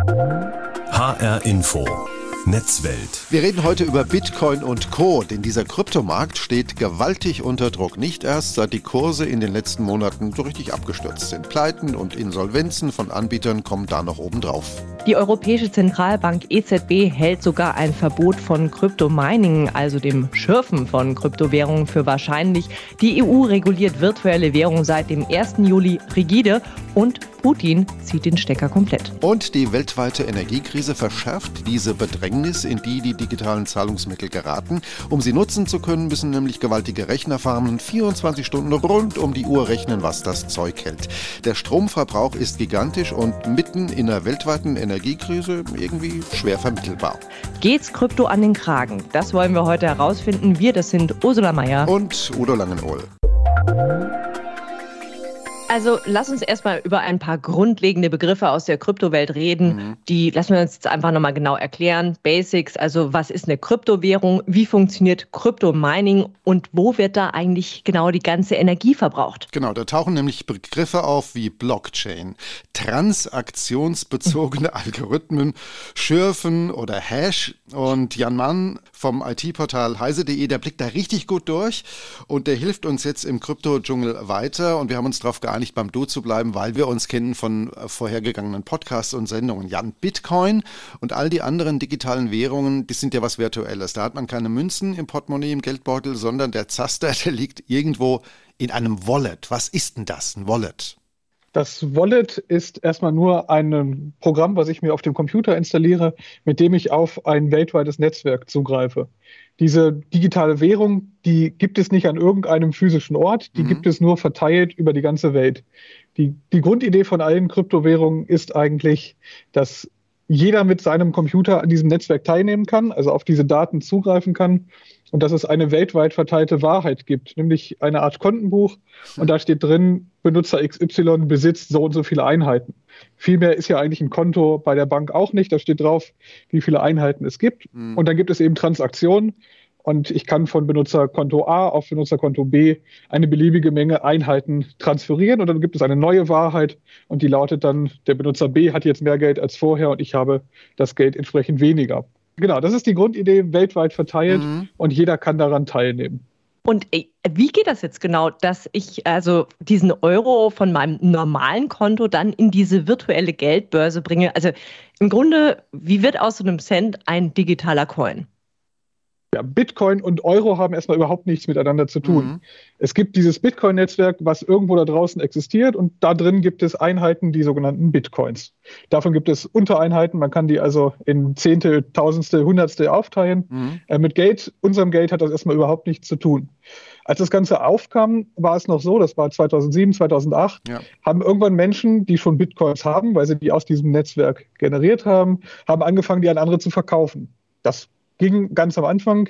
HR Info Netzwelt. Wir reden heute über Bitcoin und Co., denn dieser Kryptomarkt steht gewaltig unter Druck. Nicht erst seit die Kurse in den letzten Monaten so richtig abgestürzt sind. Pleiten und Insolvenzen von Anbietern kommen da noch obendrauf. Die Europäische Zentralbank EZB hält sogar ein Verbot von Kryptomining, also dem Schürfen von Kryptowährungen, für wahrscheinlich. Die EU reguliert virtuelle Währung seit dem 1. Juli rigide und Putin zieht den Stecker komplett. Und die weltweite Energiekrise verschärft diese Bedrängnis, in die die digitalen Zahlungsmittel geraten. Um sie nutzen zu können, müssen nämlich gewaltige Rechnerfarmen 24 Stunden rund um die Uhr rechnen, was das Zeug hält. Der Stromverbrauch ist gigantisch und mitten in einer weltweiten Energiekrise irgendwie schwer vermittelbar. Geht's Krypto an den Kragen? Das wollen wir heute herausfinden. Wir, das sind Ursula Mayer und Udo Langenohl. Also lass uns erstmal über ein paar grundlegende Begriffe aus der Kryptowelt reden. Mhm. Die lassen wir uns jetzt einfach nochmal genau erklären. Basics, also was ist eine Kryptowährung, wie funktioniert Kryptomining und wo wird da eigentlich genau die ganze Energie verbraucht? Genau, da tauchen nämlich Begriffe auf wie Blockchain, transaktionsbezogene Algorithmen, Schürfen oder Hash. Und Jan Mann vom IT-Portal heise.de, der blickt da richtig gut durch und der hilft uns jetzt im Krypto-Dschungel weiter. Und wir haben uns darauf geeinigt, nicht beim Du zu bleiben, weil wir uns kennen von äh, vorhergegangenen Podcasts und Sendungen. Jan, Bitcoin und all die anderen digitalen Währungen, die sind ja was Virtuelles. Da hat man keine Münzen im Portemonnaie, im Geldbeutel, sondern der Zaster, der liegt irgendwo in einem Wallet. Was ist denn das, ein Wallet? Das Wallet ist erstmal nur ein Programm, was ich mir auf dem Computer installiere, mit dem ich auf ein weltweites Netzwerk zugreife. Diese digitale Währung, die gibt es nicht an irgendeinem physischen Ort, die mhm. gibt es nur verteilt über die ganze Welt. Die, die Grundidee von allen Kryptowährungen ist eigentlich, dass jeder mit seinem Computer an diesem Netzwerk teilnehmen kann, also auf diese Daten zugreifen kann und dass es eine weltweit verteilte Wahrheit gibt, nämlich eine Art Kontenbuch und da steht drin, Benutzer XY besitzt so und so viele Einheiten. Vielmehr ist ja eigentlich ein Konto bei der Bank auch nicht, da steht drauf, wie viele Einheiten es gibt mhm. und dann gibt es eben Transaktionen und ich kann von Benutzerkonto A auf Benutzerkonto B eine beliebige Menge Einheiten transferieren und dann gibt es eine neue Wahrheit und die lautet dann, der Benutzer B hat jetzt mehr Geld als vorher und ich habe das Geld entsprechend weniger. Genau, das ist die Grundidee, weltweit verteilt mhm. und jeder kann daran teilnehmen. Und äh, wie geht das jetzt genau, dass ich also diesen Euro von meinem normalen Konto dann in diese virtuelle Geldbörse bringe? Also im Grunde, wie wird aus so einem Cent ein digitaler Coin? Ja, Bitcoin und Euro haben erstmal überhaupt nichts miteinander zu tun. Mhm. Es gibt dieses Bitcoin-Netzwerk, was irgendwo da draußen existiert und da drin gibt es Einheiten, die sogenannten Bitcoins. Davon gibt es Untereinheiten, man kann die also in Zehntel, Tausendste, Hundertste aufteilen. Mhm. Äh, mit Geld, unserem Geld hat das erstmal überhaupt nichts zu tun. Als das Ganze aufkam, war es noch so, das war 2007, 2008, ja. haben irgendwann Menschen, die schon Bitcoins haben, weil sie die aus diesem Netzwerk generiert haben, haben angefangen, die an andere zu verkaufen. Das ging ganz am Anfang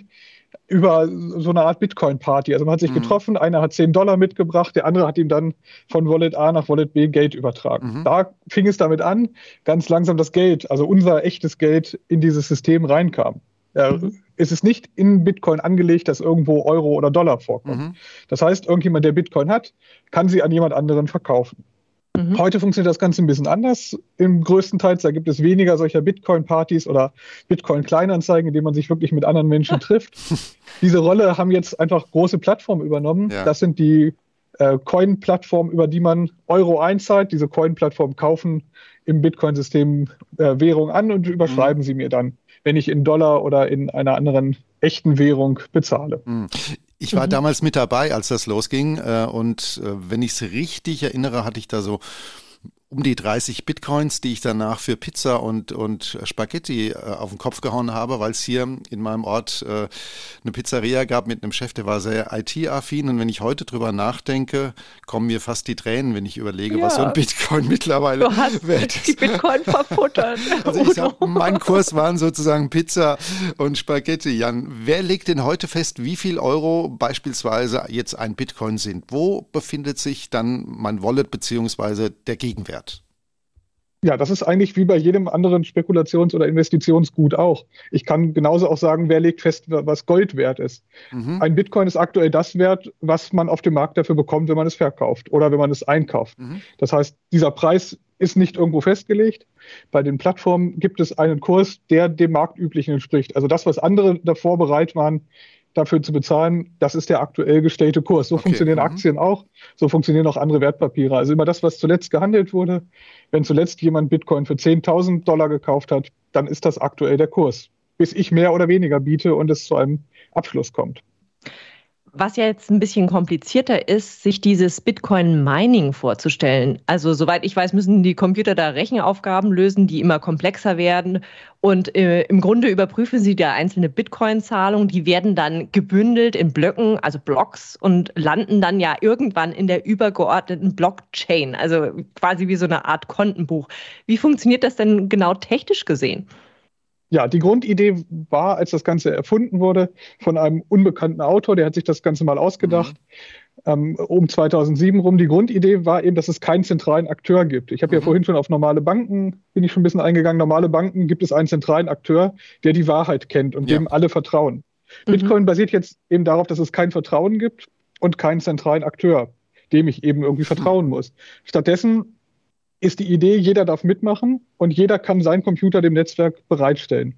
über so eine Art Bitcoin-Party. Also man hat sich mhm. getroffen, einer hat 10 Dollar mitgebracht, der andere hat ihm dann von Wallet A nach Wallet B Geld übertragen. Mhm. Da fing es damit an, ganz langsam das Geld, also unser echtes Geld, in dieses System reinkam. Ja, mhm. Es ist nicht in Bitcoin angelegt, dass irgendwo Euro oder Dollar vorkommt. Mhm. Das heißt, irgendjemand, der Bitcoin hat, kann sie an jemand anderen verkaufen. Mhm. Heute funktioniert das Ganze ein bisschen anders. Im größten Teil, da gibt es weniger solcher Bitcoin-Partys oder Bitcoin-Kleinanzeigen, in denen man sich wirklich mit anderen Menschen trifft. Diese Rolle haben jetzt einfach große Plattformen übernommen. Ja. Das sind die äh, Coin-Plattformen, über die man Euro einzahlt. Diese Coin-Plattformen kaufen im Bitcoin-System äh, Währung an und überschreiben mhm. sie mir dann, wenn ich in Dollar oder in einer anderen echten Währung bezahle. Ich war mhm. damals mit dabei, als das losging. Äh, und äh, wenn ich es richtig erinnere, hatte ich da so um die 30 Bitcoins, die ich danach für Pizza und, und Spaghetti äh, auf den Kopf gehauen habe, weil es hier in meinem Ort äh, eine Pizzeria gab mit einem Chef, der war sehr IT-affin. Und wenn ich heute drüber nachdenke, kommen mir fast die Tränen, wenn ich überlege, ja. was so ein Bitcoin mittlerweile du hast wert Die Bitcoin verfuttert. also ich sag, mein Kurs waren sozusagen Pizza und Spaghetti. Jan, wer legt denn heute fest, wie viel Euro beispielsweise jetzt ein Bitcoin sind? Wo befindet sich dann mein Wallet beziehungsweise der Gegenwert? Ja, das ist eigentlich wie bei jedem anderen Spekulations- oder Investitionsgut auch. Ich kann genauso auch sagen, wer legt fest, was Gold wert ist. Mhm. Ein Bitcoin ist aktuell das wert, was man auf dem Markt dafür bekommt, wenn man es verkauft oder wenn man es einkauft. Mhm. Das heißt, dieser Preis ist nicht irgendwo festgelegt. Bei den Plattformen gibt es einen Kurs, der dem Marktüblichen entspricht. Also das, was andere davor bereit waren, dafür zu bezahlen, das ist der aktuell gestellte Kurs. So okay. funktionieren mhm. Aktien auch, so funktionieren auch andere Wertpapiere. Also immer das, was zuletzt gehandelt wurde, wenn zuletzt jemand Bitcoin für 10.000 Dollar gekauft hat, dann ist das aktuell der Kurs, bis ich mehr oder weniger biete und es zu einem Abschluss kommt. Was ja jetzt ein bisschen komplizierter ist, sich dieses Bitcoin-Mining vorzustellen. Also soweit ich weiß, müssen die Computer da Rechenaufgaben lösen, die immer komplexer werden. Und äh, im Grunde überprüfen sie da einzelne Bitcoin-Zahlungen, die werden dann gebündelt in Blöcken, also Blocks, und landen dann ja irgendwann in der übergeordneten Blockchain, also quasi wie so eine Art Kontenbuch. Wie funktioniert das denn genau technisch gesehen? Ja, die Grundidee war, als das Ganze erfunden wurde, von einem unbekannten Autor, der hat sich das Ganze mal ausgedacht, mhm. ähm, um 2007 rum. Die Grundidee war eben, dass es keinen zentralen Akteur gibt. Ich habe mhm. ja vorhin schon auf normale Banken, bin ich schon ein bisschen eingegangen, normale Banken gibt es einen zentralen Akteur, der die Wahrheit kennt und ja. dem alle vertrauen. Mhm. Bitcoin basiert jetzt eben darauf, dass es kein Vertrauen gibt und keinen zentralen Akteur, dem ich eben irgendwie vertrauen muss. Stattdessen ist die Idee, jeder darf mitmachen und jeder kann seinen Computer dem Netzwerk bereitstellen.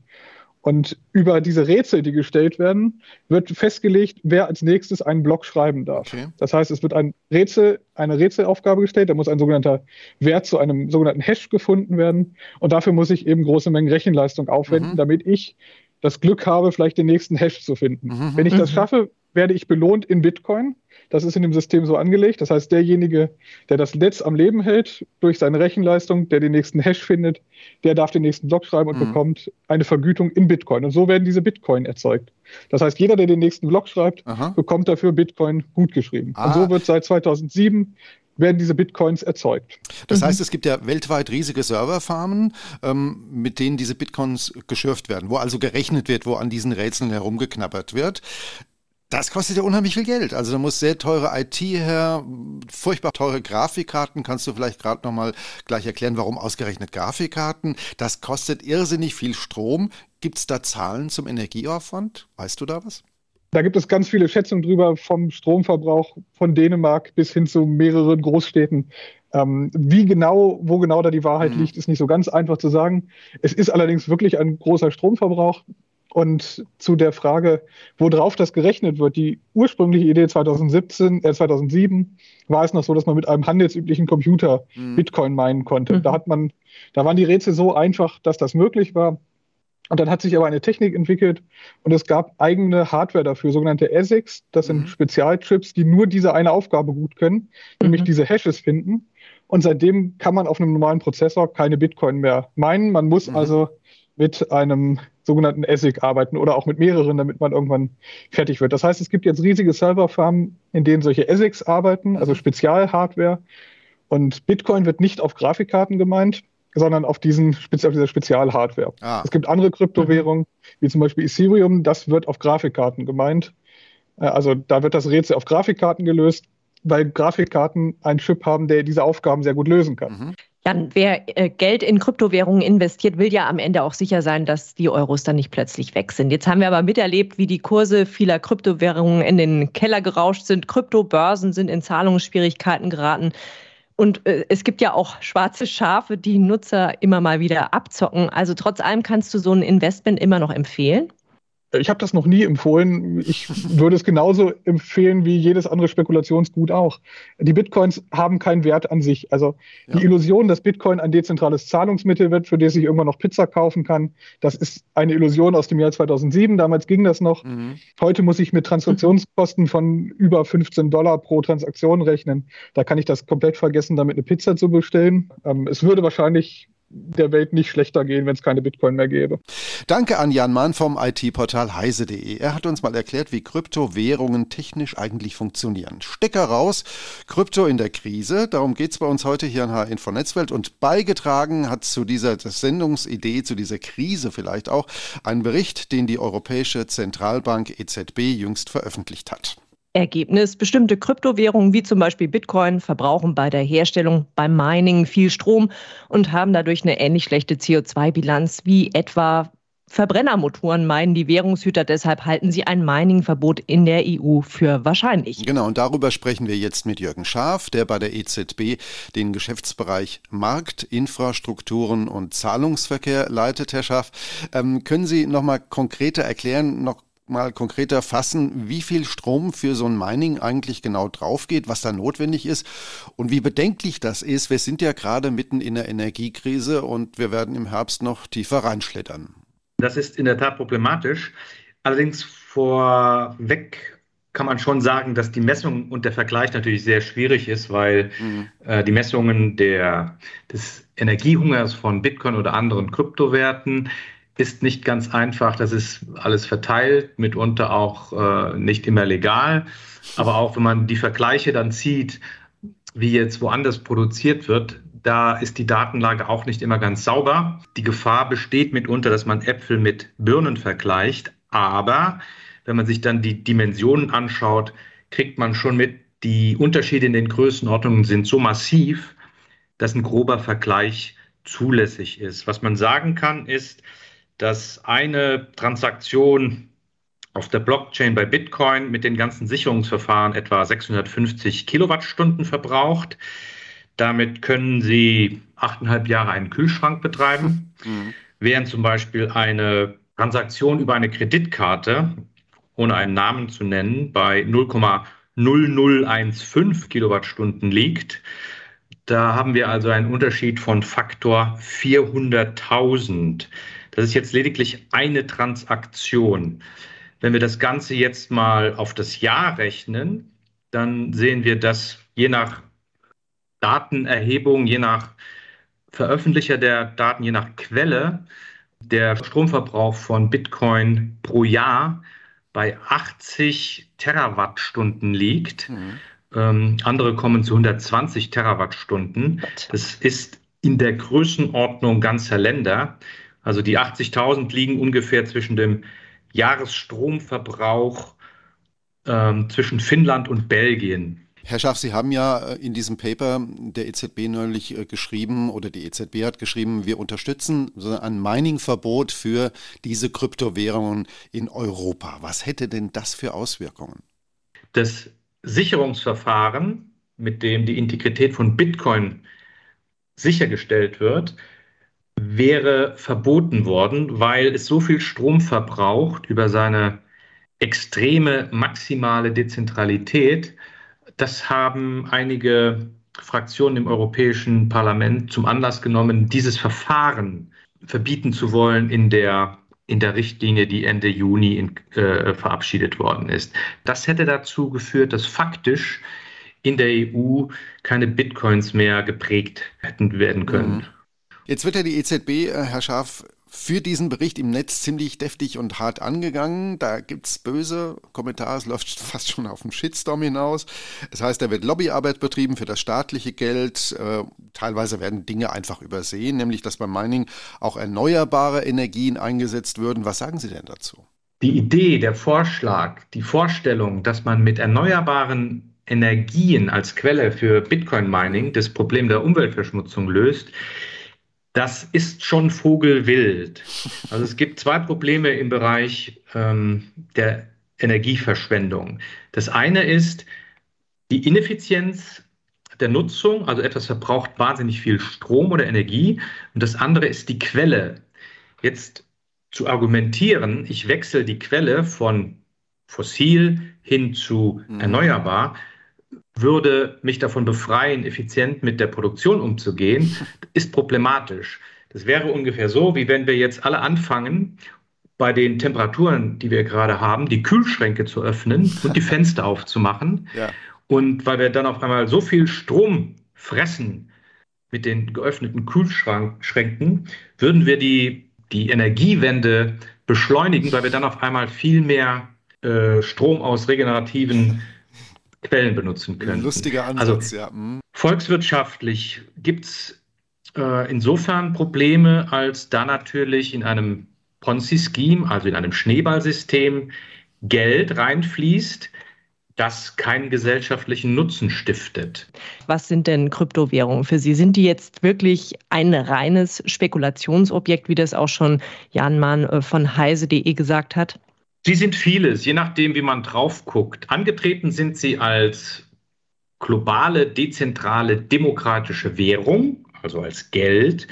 Und über diese Rätsel, die gestellt werden, wird festgelegt, wer als nächstes einen Block schreiben darf. Okay. Das heißt, es wird ein Rätsel, eine Rätselaufgabe gestellt, da muss ein sogenannter Wert zu einem sogenannten Hash gefunden werden. Und dafür muss ich eben große Mengen Rechenleistung aufwenden, mhm. damit ich das Glück habe, vielleicht den nächsten Hash zu finden. Mhm. Wenn ich das mhm. schaffe, werde ich belohnt in Bitcoin. Das ist in dem System so angelegt. Das heißt, derjenige, der das Netz am Leben hält durch seine Rechenleistung, der den nächsten Hash findet, der darf den nächsten Block schreiben und mhm. bekommt eine Vergütung in Bitcoin. Und so werden diese Bitcoin erzeugt. Das heißt, jeder, der den nächsten Block schreibt, Aha. bekommt dafür Bitcoin gut geschrieben. Ah. Und so wird seit 2007 werden diese Bitcoins erzeugt. Das mhm. heißt, es gibt ja weltweit riesige Serverfarmen, ähm, mit denen diese Bitcoins geschürft werden, wo also gerechnet wird, wo an diesen Rätseln herumgeknabbert wird. Das kostet ja unheimlich viel Geld. Also da muss sehr teure IT her, furchtbar teure Grafikkarten. Kannst du vielleicht gerade nochmal gleich erklären, warum ausgerechnet Grafikkarten? Das kostet irrsinnig viel Strom. Gibt es da Zahlen zum Energieaufwand? Weißt du da was? Da gibt es ganz viele Schätzungen drüber, vom Stromverbrauch von Dänemark bis hin zu mehreren Großstädten. Ähm, wie genau, wo genau da die Wahrheit mhm. liegt, ist nicht so ganz einfach zu sagen. Es ist allerdings wirklich ein großer Stromverbrauch. Und zu der Frage, worauf das gerechnet wird, die ursprüngliche Idee 2017, äh 2007 war es noch so, dass man mit einem handelsüblichen Computer mhm. Bitcoin meinen konnte. Mhm. Da hat man, da waren die Rätsel so einfach, dass das möglich war. Und dann hat sich aber eine Technik entwickelt und es gab eigene Hardware dafür, sogenannte ASICs. Das sind mhm. Spezialchips, die nur diese eine Aufgabe gut können, nämlich mhm. diese Hashes finden. Und seitdem kann man auf einem normalen Prozessor keine Bitcoin mehr meinen. Man muss mhm. also mit einem sogenannten ASIC arbeiten oder auch mit mehreren, damit man irgendwann fertig wird. Das heißt, es gibt jetzt riesige Serverfarmen, in denen solche ASICs arbeiten, also Spezialhardware. Und Bitcoin wird nicht auf Grafikkarten gemeint, sondern auf, diesen, auf dieser Spezialhardware. Ah. Es gibt andere Kryptowährungen, wie zum Beispiel Ethereum, das wird auf Grafikkarten gemeint. Äh, also da wird das Rätsel auf Grafikkarten gelöst, weil Grafikkarten einen Chip haben, der diese Aufgaben sehr gut lösen kann. Mhm. Jan, wer äh, Geld in Kryptowährungen investiert, will ja am Ende auch sicher sein, dass die Euros dann nicht plötzlich weg sind. Jetzt haben wir aber miterlebt, wie die Kurse vieler Kryptowährungen in den Keller gerauscht sind. Kryptobörsen sind in Zahlungsschwierigkeiten geraten. Und äh, es gibt ja auch schwarze Schafe, die Nutzer immer mal wieder abzocken. Also trotz allem kannst du so ein Investment immer noch empfehlen? Ich habe das noch nie empfohlen. Ich würde es genauso empfehlen wie jedes andere Spekulationsgut auch. Die Bitcoins haben keinen Wert an sich. Also ja. die Illusion, dass Bitcoin ein dezentrales Zahlungsmittel wird, für das ich irgendwann noch Pizza kaufen kann, das ist eine Illusion aus dem Jahr 2007. Damals ging das noch. Mhm. Heute muss ich mit Transaktionskosten von über 15 Dollar pro Transaktion rechnen. Da kann ich das komplett vergessen, damit eine Pizza zu bestellen. Ähm, es würde wahrscheinlich der Welt nicht schlechter gehen, wenn es keine Bitcoin mehr gäbe. Danke an Jan Mann vom IT-Portal heise.de. Er hat uns mal erklärt, wie Kryptowährungen technisch eigentlich funktionieren. Stecker raus, Krypto in der Krise. Darum geht es bei uns heute hier in HR Info Netzwelt. Und beigetragen hat zu dieser Sendungsidee, zu dieser Krise vielleicht auch, ein Bericht, den die Europäische Zentralbank EZB jüngst veröffentlicht hat. Ergebnis. Bestimmte Kryptowährungen wie zum Beispiel Bitcoin verbrauchen bei der Herstellung, beim Mining viel Strom und haben dadurch eine ähnlich schlechte CO2-Bilanz wie etwa Verbrennermotoren meinen die Währungshüter. Deshalb halten sie ein Mining-Verbot in der EU für wahrscheinlich. Genau, und darüber sprechen wir jetzt mit Jürgen Schaaf, der bei der EZB den Geschäftsbereich Markt, Infrastrukturen und Zahlungsverkehr leitet. Herr Schaaf, ähm, können Sie noch mal konkreter erklären, noch mal konkreter fassen, wie viel Strom für so ein Mining eigentlich genau draufgeht, was da notwendig ist und wie bedenklich das ist. Wir sind ja gerade mitten in der Energiekrise und wir werden im Herbst noch tiefer reinschlittern. Das ist in der Tat problematisch. Allerdings vorweg kann man schon sagen, dass die Messung und der Vergleich natürlich sehr schwierig ist, weil mhm. äh, die Messungen der, des Energiehungers von Bitcoin oder anderen Kryptowerten ist nicht ganz einfach. Das ist alles verteilt, mitunter auch äh, nicht immer legal. Aber auch wenn man die Vergleiche dann zieht, wie jetzt woanders produziert wird, da ist die Datenlage auch nicht immer ganz sauber. Die Gefahr besteht mitunter, dass man Äpfel mit Birnen vergleicht. Aber wenn man sich dann die Dimensionen anschaut, kriegt man schon mit, die Unterschiede in den Größenordnungen sind so massiv, dass ein grober Vergleich zulässig ist. Was man sagen kann, ist, dass eine Transaktion auf der Blockchain bei Bitcoin mit den ganzen Sicherungsverfahren etwa 650 Kilowattstunden verbraucht. Damit können Sie achteinhalb Jahre einen Kühlschrank betreiben, mhm. während zum Beispiel eine Transaktion über eine Kreditkarte, ohne einen Namen zu nennen, bei 0,0015 Kilowattstunden liegt. Da haben wir also einen Unterschied von Faktor 400.000. Das ist jetzt lediglich eine Transaktion. Wenn wir das Ganze jetzt mal auf das Jahr rechnen, dann sehen wir, dass je nach Datenerhebung, je nach Veröffentlicher der Daten, je nach Quelle, der Stromverbrauch von Bitcoin pro Jahr bei 80 Terawattstunden liegt. Mhm. Ähm, andere kommen zu 120 Terawattstunden. Das ist in der Größenordnung ganzer Länder. Also die 80.000 liegen ungefähr zwischen dem Jahresstromverbrauch ähm, zwischen Finnland und Belgien. Herr Schaff, Sie haben ja äh, in diesem Paper der EZB neulich äh, geschrieben oder die EZB hat geschrieben, wir unterstützen ein Mining-Verbot für diese Kryptowährungen in Europa. Was hätte denn das für Auswirkungen? Das Sicherungsverfahren, mit dem die Integrität von Bitcoin sichergestellt wird, wäre verboten worden, weil es so viel Strom verbraucht über seine extreme maximale Dezentralität. Das haben einige Fraktionen im Europäischen Parlament zum Anlass genommen, dieses Verfahren verbieten zu wollen in der, in der Richtlinie, die Ende Juni in, äh, verabschiedet worden ist. Das hätte dazu geführt, dass faktisch in der EU keine Bitcoins mehr geprägt hätten werden können. Mhm. Jetzt wird ja die EZB, äh, Herr Schaaf, für diesen Bericht im Netz ziemlich deftig und hart angegangen. Da gibt es böse Kommentare, es läuft fast schon auf den Shitstorm hinaus. Das heißt, da wird Lobbyarbeit betrieben für das staatliche Geld. Äh, teilweise werden Dinge einfach übersehen, nämlich dass beim Mining auch erneuerbare Energien eingesetzt würden. Was sagen Sie denn dazu? Die Idee, der Vorschlag, die Vorstellung, dass man mit erneuerbaren Energien als Quelle für Bitcoin-Mining das Problem der Umweltverschmutzung löst, das ist schon vogelwild. Also es gibt zwei Probleme im Bereich ähm, der Energieverschwendung. Das eine ist die Ineffizienz der Nutzung, also etwas verbraucht wahnsinnig viel Strom oder Energie. Und das andere ist die Quelle. Jetzt zu argumentieren, ich wechsle die Quelle von fossil hin zu mhm. erneuerbar, würde mich davon befreien, effizient mit der Produktion umzugehen, ist problematisch. Das wäre ungefähr so, wie wenn wir jetzt alle anfangen, bei den Temperaturen, die wir gerade haben, die Kühlschränke zu öffnen und die Fenster aufzumachen. Ja. Und weil wir dann auf einmal so viel Strom fressen mit den geöffneten Kühlschränken, würden wir die, die Energiewende beschleunigen, weil wir dann auf einmal viel mehr äh, Strom aus regenerativen Quellen benutzen können. Lustiger Ansatz, also, ja. Mhm. Volkswirtschaftlich gibt es äh, insofern Probleme, als da natürlich in einem Ponzi-Scheme, also in einem Schneeballsystem, Geld reinfließt, das keinen gesellschaftlichen Nutzen stiftet. Was sind denn Kryptowährungen für Sie? Sind die jetzt wirklich ein reines Spekulationsobjekt, wie das auch schon Jan Mahn äh, von heise.de gesagt hat? Sie sind vieles, je nachdem, wie man drauf guckt. Angetreten sind sie als globale, dezentrale, demokratische Währung, also als Geld.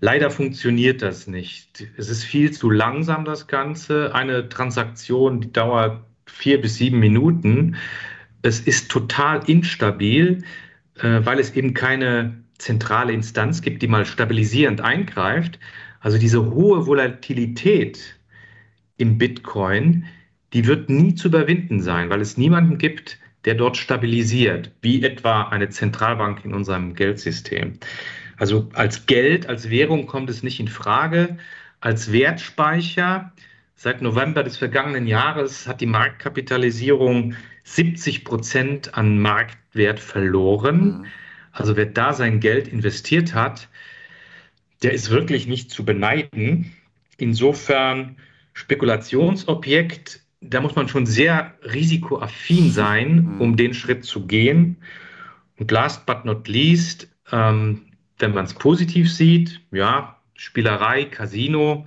Leider funktioniert das nicht. Es ist viel zu langsam, das Ganze. Eine Transaktion, die dauert vier bis sieben Minuten. Es ist total instabil, äh, weil es eben keine zentrale Instanz gibt, die mal stabilisierend eingreift. Also diese hohe Volatilität im Bitcoin, die wird nie zu überwinden sein, weil es niemanden gibt, der dort stabilisiert, wie etwa eine Zentralbank in unserem Geldsystem. Also als Geld, als Währung kommt es nicht in Frage. Als Wertspeicher seit November des vergangenen Jahres hat die Marktkapitalisierung 70 Prozent an Marktwert verloren. Mhm. Also wer da sein Geld investiert hat, der ist wirklich nicht zu beneiden. Insofern Spekulationsobjekt da muss man schon sehr risikoaffin sein, mhm. um den Schritt zu gehen. Und last but not least, ähm, wenn man es positiv sieht, ja, Spielerei, Casino,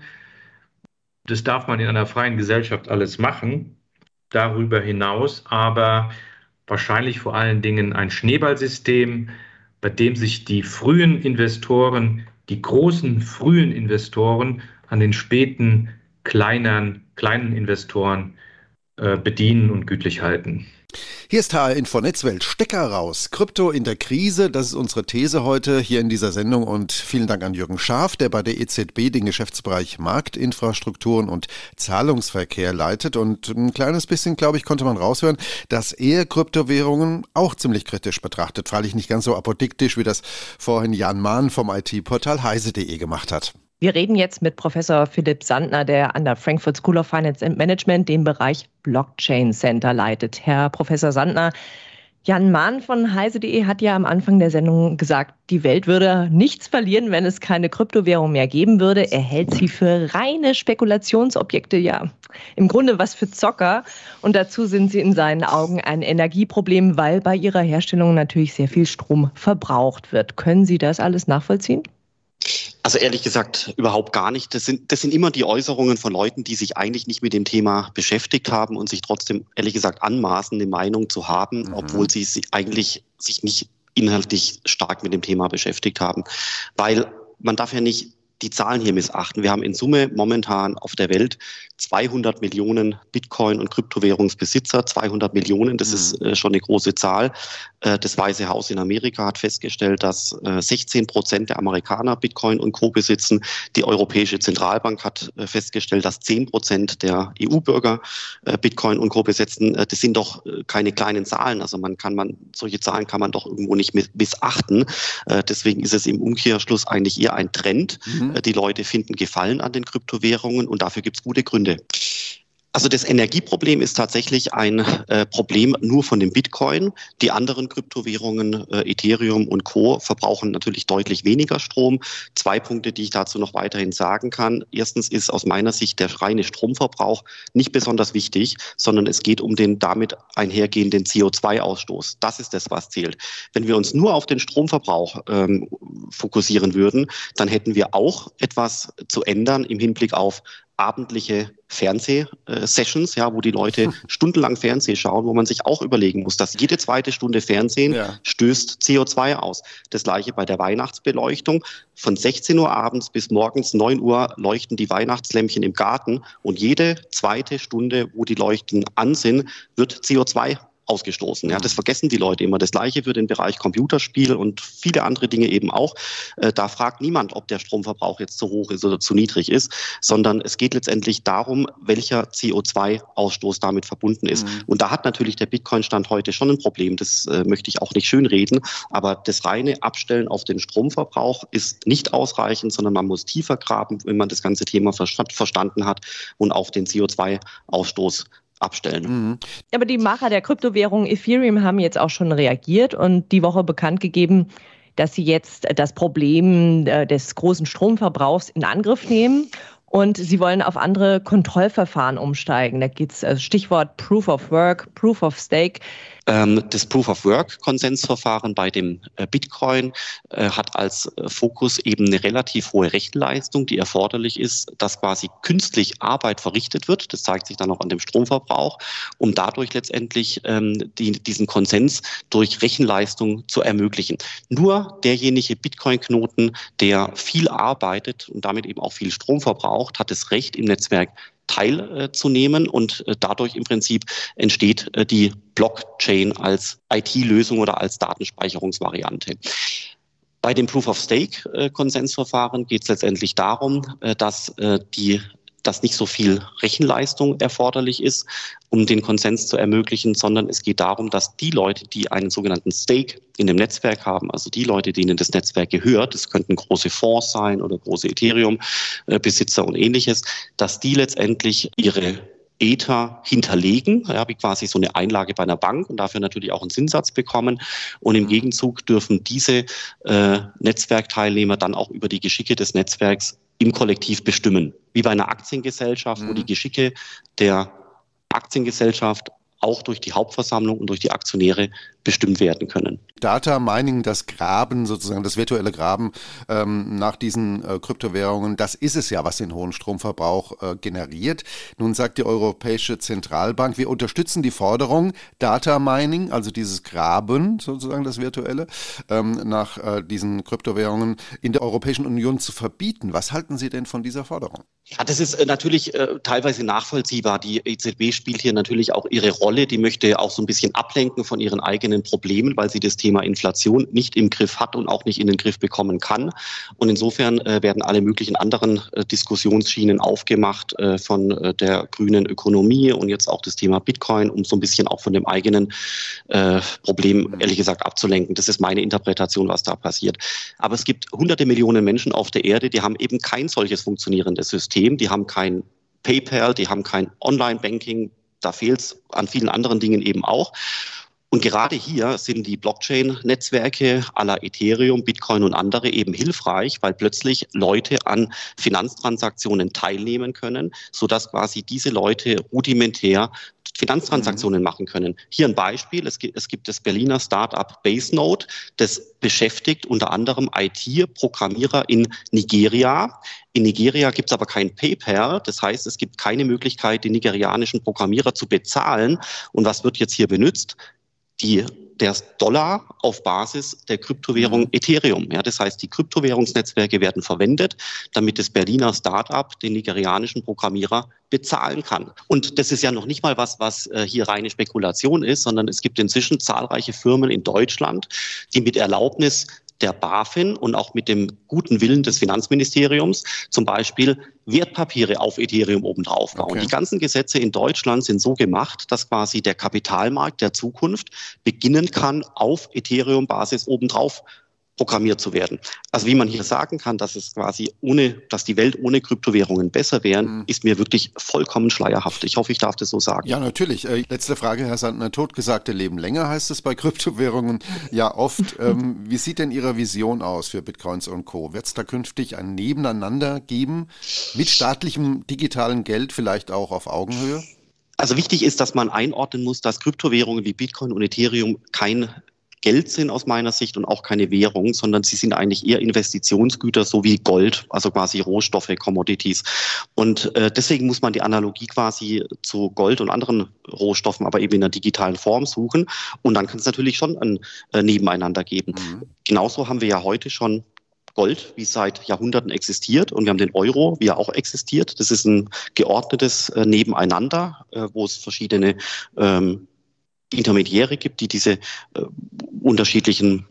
das darf man in einer freien Gesellschaft alles machen. Darüber hinaus aber wahrscheinlich vor allen Dingen ein Schneeballsystem, bei dem sich die frühen Investoren, die großen frühen Investoren an den späten kleinen, kleinen Investoren äh, bedienen und gütlich halten. Hier ist HR Info Netzwelt. Stecker raus. Krypto in der Krise. Das ist unsere These heute hier in dieser Sendung. Und vielen Dank an Jürgen Schaaf, der bei der EZB den Geschäftsbereich Marktinfrastrukturen und Zahlungsverkehr leitet. Und ein kleines bisschen, glaube ich, konnte man raushören, dass er Kryptowährungen auch ziemlich kritisch betrachtet. Freilich nicht ganz so apodiktisch, wie das vorhin Jan Mahn vom IT-Portal heise.de gemacht hat. Wir reden jetzt mit Professor Philipp Sandner, der an der Frankfurt School of Finance and Management den Bereich Blockchain Center leitet. Herr Professor Sandner, Jan Mahn von heise.de hat ja am Anfang der Sendung gesagt, die Welt würde nichts verlieren, wenn es keine Kryptowährung mehr geben würde. Er hält sie für reine Spekulationsobjekte, ja. Im Grunde was für Zocker. Und dazu sind sie in seinen Augen ein Energieproblem, weil bei ihrer Herstellung natürlich sehr viel Strom verbraucht wird. Können Sie das alles nachvollziehen? Also ehrlich gesagt überhaupt gar nicht. Das sind, das sind immer die Äußerungen von Leuten, die sich eigentlich nicht mit dem Thema beschäftigt haben und sich trotzdem ehrlich gesagt anmaßen, eine Meinung zu haben, mhm. obwohl sie eigentlich sich nicht inhaltlich stark mit dem Thema beschäftigt haben. Weil man darf ja nicht die Zahlen hier missachten. Wir haben in Summe momentan auf der Welt 200 Millionen Bitcoin- und Kryptowährungsbesitzer. 200 Millionen, das mhm. ist äh, schon eine große Zahl. Äh, das Weiße Haus in Amerika hat festgestellt, dass äh, 16 Prozent der Amerikaner Bitcoin und Co. besitzen. Die Europäische Zentralbank hat äh, festgestellt, dass 10 Prozent der EU-Bürger äh, Bitcoin und Co. besitzen. Äh, das sind doch keine kleinen Zahlen. Also man kann man, solche Zahlen kann man doch irgendwo nicht missachten. deswegen ist es im Umkehrschluss eigentlich eher ein Trend. Mhm Mhm. Die Leute finden Gefallen an den Kryptowährungen und dafür gibt es gute Gründe. Also das Energieproblem ist tatsächlich ein äh, Problem nur von dem Bitcoin. Die anderen Kryptowährungen, äh, Ethereum und Co. verbrauchen natürlich deutlich weniger Strom. Zwei Punkte, die ich dazu noch weiterhin sagen kann. Erstens ist aus meiner Sicht der reine Stromverbrauch nicht besonders wichtig, sondern es geht um den damit einhergehenden CO2-Ausstoß. Das ist das, was zählt. Wenn wir uns nur auf den Stromverbrauch ähm, fokussieren würden, dann hätten wir auch etwas zu ändern im Hinblick auf abendliche Fernsehsessions, ja, wo die Leute stundenlang Fernseh schauen, wo man sich auch überlegen muss, dass jede zweite Stunde Fernsehen ja. stößt CO2 aus. Das gleiche bei der Weihnachtsbeleuchtung. Von 16 Uhr abends bis morgens 9 Uhr leuchten die Weihnachtslämpchen im Garten und jede zweite Stunde, wo die Leuchten an sind, wird CO2 ausgestoßen. Ja, das vergessen die Leute immer. Das Gleiche für den Bereich Computerspiel und viele andere Dinge eben auch. Äh, da fragt niemand, ob der Stromverbrauch jetzt zu hoch ist oder zu niedrig ist, sondern es geht letztendlich darum, welcher CO2-Ausstoß damit verbunden ist. Mhm. Und da hat natürlich der Bitcoin-Stand heute schon ein Problem. Das äh, möchte ich auch nicht schönreden. Aber das reine Abstellen auf den Stromverbrauch ist nicht ausreichend, sondern man muss tiefer graben, wenn man das ganze Thema verstanden hat und auf den CO2-Ausstoß abstellen. Mhm. Aber die Macher der Kryptowährung Ethereum haben jetzt auch schon reagiert und die Woche bekannt gegeben, dass sie jetzt das Problem äh, des großen Stromverbrauchs in Angriff nehmen und sie wollen auf andere Kontrollverfahren umsteigen. Da geht es also Stichwort Proof of Work, Proof of Stake. Ähm, das Proof of Work Konsensverfahren bei dem äh, Bitcoin äh, hat als äh, Fokus eben eine relativ hohe Rechenleistung, die erforderlich ist, dass quasi künstlich Arbeit verrichtet wird. Das zeigt sich dann auch an dem Stromverbrauch, um dadurch letztendlich ähm, die, diesen Konsens durch Rechenleistung zu ermöglichen. Nur derjenige Bitcoin-Knoten, der viel arbeitet und damit eben auch viel Strom verbraucht, hat das Recht im Netzwerk teilzunehmen und äh, dadurch im Prinzip entsteht äh, die Blockchain als IT-Lösung oder als Datenspeicherungsvariante. Bei dem Proof of Stake Konsensverfahren geht es letztendlich darum, äh, dass die dass nicht so viel Rechenleistung erforderlich ist, um den Konsens zu ermöglichen, sondern es geht darum, dass die Leute, die einen sogenannten Stake in dem Netzwerk haben, also die Leute, denen das Netzwerk gehört, das könnten große Fonds sein oder große Ethereum-Besitzer und ähnliches, dass die letztendlich ihre Ether hinterlegen, ja, wie quasi so eine Einlage bei einer Bank und dafür natürlich auch einen Zinssatz bekommen. Und im Gegenzug dürfen diese äh, Netzwerkteilnehmer dann auch über die Geschicke des Netzwerks im Kollektiv bestimmen. Wie bei einer Aktiengesellschaft, mhm. wo die Geschicke der Aktiengesellschaft auch durch die Hauptversammlung und durch die Aktionäre bestimmt werden können. Data Mining, das Graben, sozusagen das virtuelle Graben ähm, nach diesen äh, Kryptowährungen, das ist es ja, was den hohen Stromverbrauch äh, generiert. Nun sagt die Europäische Zentralbank, wir unterstützen die Forderung, Data Mining, also dieses Graben, sozusagen das virtuelle, ähm, nach äh, diesen Kryptowährungen in der Europäischen Union zu verbieten. Was halten Sie denn von dieser Forderung? Ja, das ist äh, natürlich äh, teilweise nachvollziehbar. Die EZB spielt hier natürlich auch ihre Rolle. Die möchte auch so ein bisschen ablenken von ihren eigenen Problemen, weil sie das Thema Inflation nicht im Griff hat und auch nicht in den Griff bekommen kann. Und insofern äh, werden alle möglichen anderen äh, Diskussionsschienen aufgemacht äh, von der grünen Ökonomie und jetzt auch das Thema Bitcoin, um so ein bisschen auch von dem eigenen Problem, ehrlich gesagt, abzulenken. Das ist meine Interpretation, was da passiert. Aber es gibt hunderte Millionen Menschen auf der Erde, die haben eben kein solches funktionierendes. System, die haben kein PayPal, die haben kein Online-Banking, da fehlt es an vielen anderen Dingen eben auch. Und gerade hier sind die Blockchain-Netzwerke aller Ethereum, Bitcoin und andere eben hilfreich, weil plötzlich Leute an Finanztransaktionen teilnehmen können, sodass quasi diese Leute rudimentär Finanztransaktionen mhm. machen können. Hier ein Beispiel. Es gibt, es gibt das Berliner Startup BaseNode, das beschäftigt unter anderem IT-Programmierer in Nigeria. In Nigeria gibt es aber kein PayPal. Das heißt, es gibt keine Möglichkeit, die nigerianischen Programmierer zu bezahlen. Und was wird jetzt hier benutzt? Die, der Dollar auf Basis der Kryptowährung mhm. Ethereum. Ja, das heißt, die Kryptowährungsnetzwerke werden verwendet, damit das Berliner Start-up den nigerianischen Programmierer bezahlen kann. Und das ist ja noch nicht mal was, was äh, hier reine Spekulation ist, sondern es gibt inzwischen zahlreiche Firmen in Deutschland, die mit Erlaubnis der BaFin und auch mit dem guten Willen des Finanzministeriums zum Beispiel Wertpapiere auf Ethereum obendrauf bauen. Okay. Die ganzen Gesetze in Deutschland sind so gemacht, dass quasi der Kapitalmarkt der Zukunft beginnen kann, auf Ethereum-Basis obendrauf programmiert zu werden. Also wie man hier sagen kann, dass es quasi ohne, dass die Welt ohne Kryptowährungen besser wären, mhm. ist mir wirklich vollkommen schleierhaft. Ich hoffe, ich darf das so sagen. Ja, natürlich. Äh, letzte Frage, Herr Sandner. Totgesagte leben länger heißt es bei Kryptowährungen ja oft. ähm, wie sieht denn Ihre Vision aus für Bitcoins und Co? Wird es da künftig ein Nebeneinander geben mit staatlichem digitalen Geld, vielleicht auch auf Augenhöhe? Also wichtig ist, dass man einordnen muss, dass Kryptowährungen wie Bitcoin und Ethereum kein Geld sind aus meiner Sicht und auch keine Währung, sondern sie sind eigentlich eher Investitionsgüter, so wie Gold, also quasi Rohstoffe, Commodities. Und äh, deswegen muss man die Analogie quasi zu Gold und anderen Rohstoffen, aber eben in einer digitalen Form suchen. Und dann kann es natürlich schon ein äh, Nebeneinander geben. Mhm. Genauso haben wir ja heute schon Gold, wie seit Jahrhunderten existiert, und wir haben den Euro, wie er auch existiert. Das ist ein geordnetes äh, Nebeneinander, äh, wo es verschiedene ähm, Intermediäre gibt, die diese äh, unterschiedlichen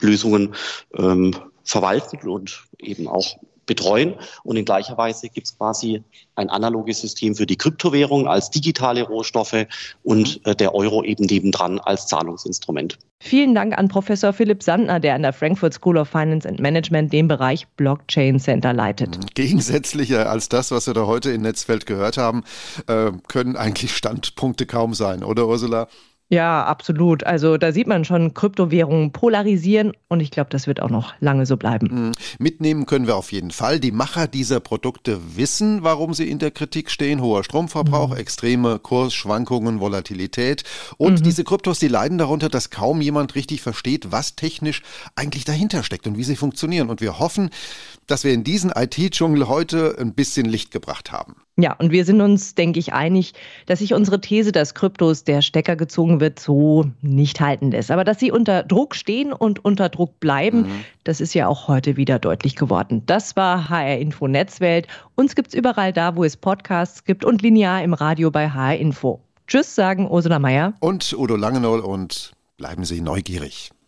Lösungen ähm, verwalten und eben auch betreuen. Und in gleicher Weise gibt es quasi ein analoges System für die Kryptowährung als digitale Rohstoffe und mhm. äh, der Euro eben nebendran als Zahlungsinstrument. Vielen Dank an Professor Philipp Sandner, der an der Frankfurt School of Finance and Management den Bereich Blockchain Center leitet. Mhm. Gegensätzlicher als das, was wir da heute in Netzwelt gehört haben, äh, können eigentlich Standpunkte kaum sein, oder Ursula? Ja, absolut. Also da sieht man schon Kryptowährungen polarisieren und ich glaube, das wird auch noch lange so bleiben. Mhm. Mitnehmen können wir auf jeden Fall. Die Macher dieser Produkte wissen, warum sie in der Kritik stehen. Hoher Stromverbrauch, mhm. extreme Kursschwankungen, Volatilität. Und mhm. diese Kryptos, die leiden darunter, dass kaum jemand richtig versteht, was technisch eigentlich dahinter steckt und wie sie funktionieren. Und wir hoffen, dass wir in diesen IT-Dschungel heute ein bisschen Licht gebracht haben. Ja, und wir sind uns, denke ich, einig, dass sich unsere These, dass Kryptos der Stecker gezogen wird, so nicht halten lässt. Aber dass sie unter Druck stehen und unter Druck bleiben, mhm. das ist ja auch heute wieder deutlich geworden. Das war HR Info Netzwelt. Uns gibt es überall da, wo es Podcasts gibt und linear im Radio bei HR Info. Tschüss, sagen Ursula Meier. Und Udo Langenoll und bleiben Sie neugierig.